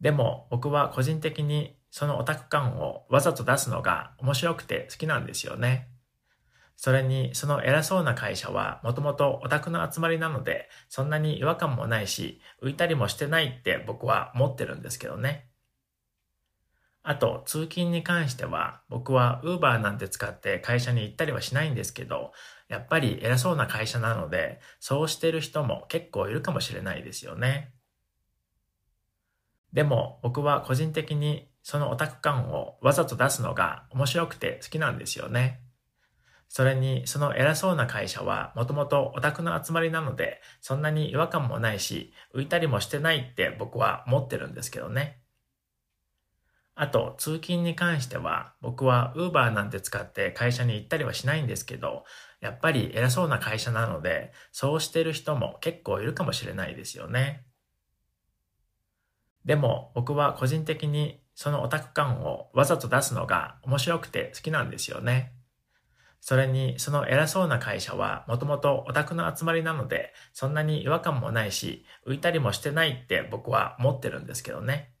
でも僕は個人的にそのオタク感をわざと出すのが面白くて好きなんですよね。それにその偉そうな会社はもともとオタクの集まりなのでそんなに違和感もないし浮いたりもしてないって僕は思ってるんですけどね。あと通勤に関しては僕は Uber なんて使って会社に行ったりはしないんですけどやっぱり偉そうな会社なのでそうしてる人も結構いるかもしれないですよね。でも僕は個人的にそのオタク感をわざと出すのが面白くて好きなんですよね。それにその偉そうな会社はもともとオタクの集まりなのでそんなに違和感もないし浮いたりもしてないって僕は思ってるんですけどね。あと通勤に関しては僕は Uber なんて使って会社に行ったりはしないんですけどやっぱり偉そうな会社なのでそうしてる人も結構いるかもしれないですよね。でも僕は個人的にそのオタク感をわざと出すのが面白くて好きなんですよね。それにその偉そうな会社はもともとオタクの集まりなのでそんなに違和感もないし浮いたりもしてないって僕は思ってるんですけどね。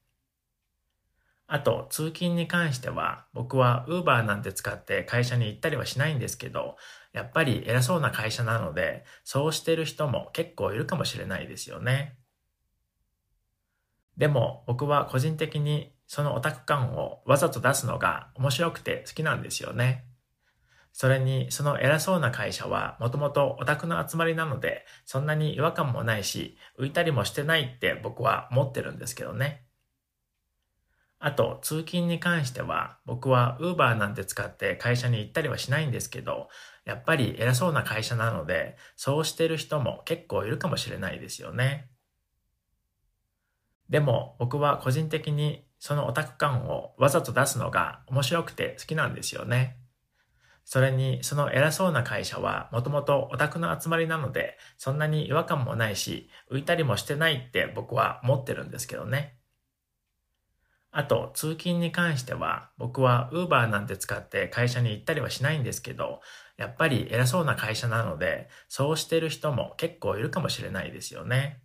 あと通勤に関しては僕は Uber なんて使って会社に行ったりはしないんですけどやっぱり偉そうな会社なのでそうしてる人も結構いるかもしれないですよね。でも僕は個人的にそのオタク感をわざと出すのが面白くて好きなんですよね。それにその偉そうな会社はもともとオタクの集まりなのでそんなに違和感もないし浮いたりもしてないって僕は思ってるんですけどね。あと通勤に関しては僕は Uber なんて使って会社に行ったりはしないんですけどやっぱり偉そうな会社なのでそうしてる人も結構いるかもしれないですよね。でも僕は個人的にそのオタク感をわざと出すのが面白くて好きなんですよね。それにその偉そうな会社はもともとオタクの集まりなのでそんなに違和感もないし浮いたりもしてないって僕は思ってるんですけどね。あと通勤に関しては僕は Uber なんて使って会社に行ったりはしないんですけどやっぱり偉そうな会社なのでそうしてる人も結構いるかもしれないですよね。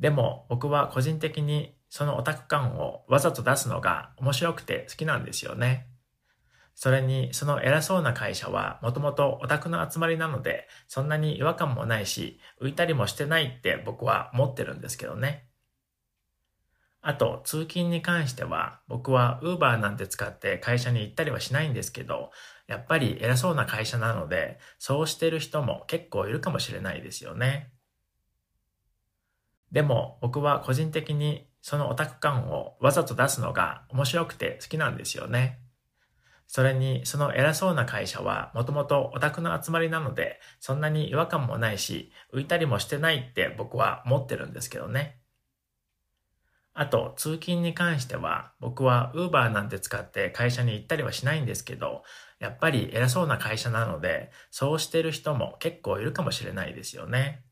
でも僕は個人的にそのオタク感をわざと出すのが面白くて好きなんですよね。それにその偉そうな会社はもともとオタクの集まりなのでそんなに違和感もないし浮いたりもしてないって僕は思ってるんですけどね。あと通勤に関しては僕は Uber なんて使って会社に行ったりはしないんですけどやっぱり偉そうな会社なのでそうしてる人も結構いるかもしれないですよね。でも僕は個人的にそのオタク感をわざと出すのが面白くて好きなんですよね。それにその偉そうな会社はもともとオタクの集まりなのでそんなに違和感もないし浮いたりもしてないって僕は思ってるんですけどね。あと通勤に関しては僕は Uber なんて使って会社に行ったりはしないんですけどやっぱり偉そうな会社なのでそうしてる人も結構いるかもしれないですよね。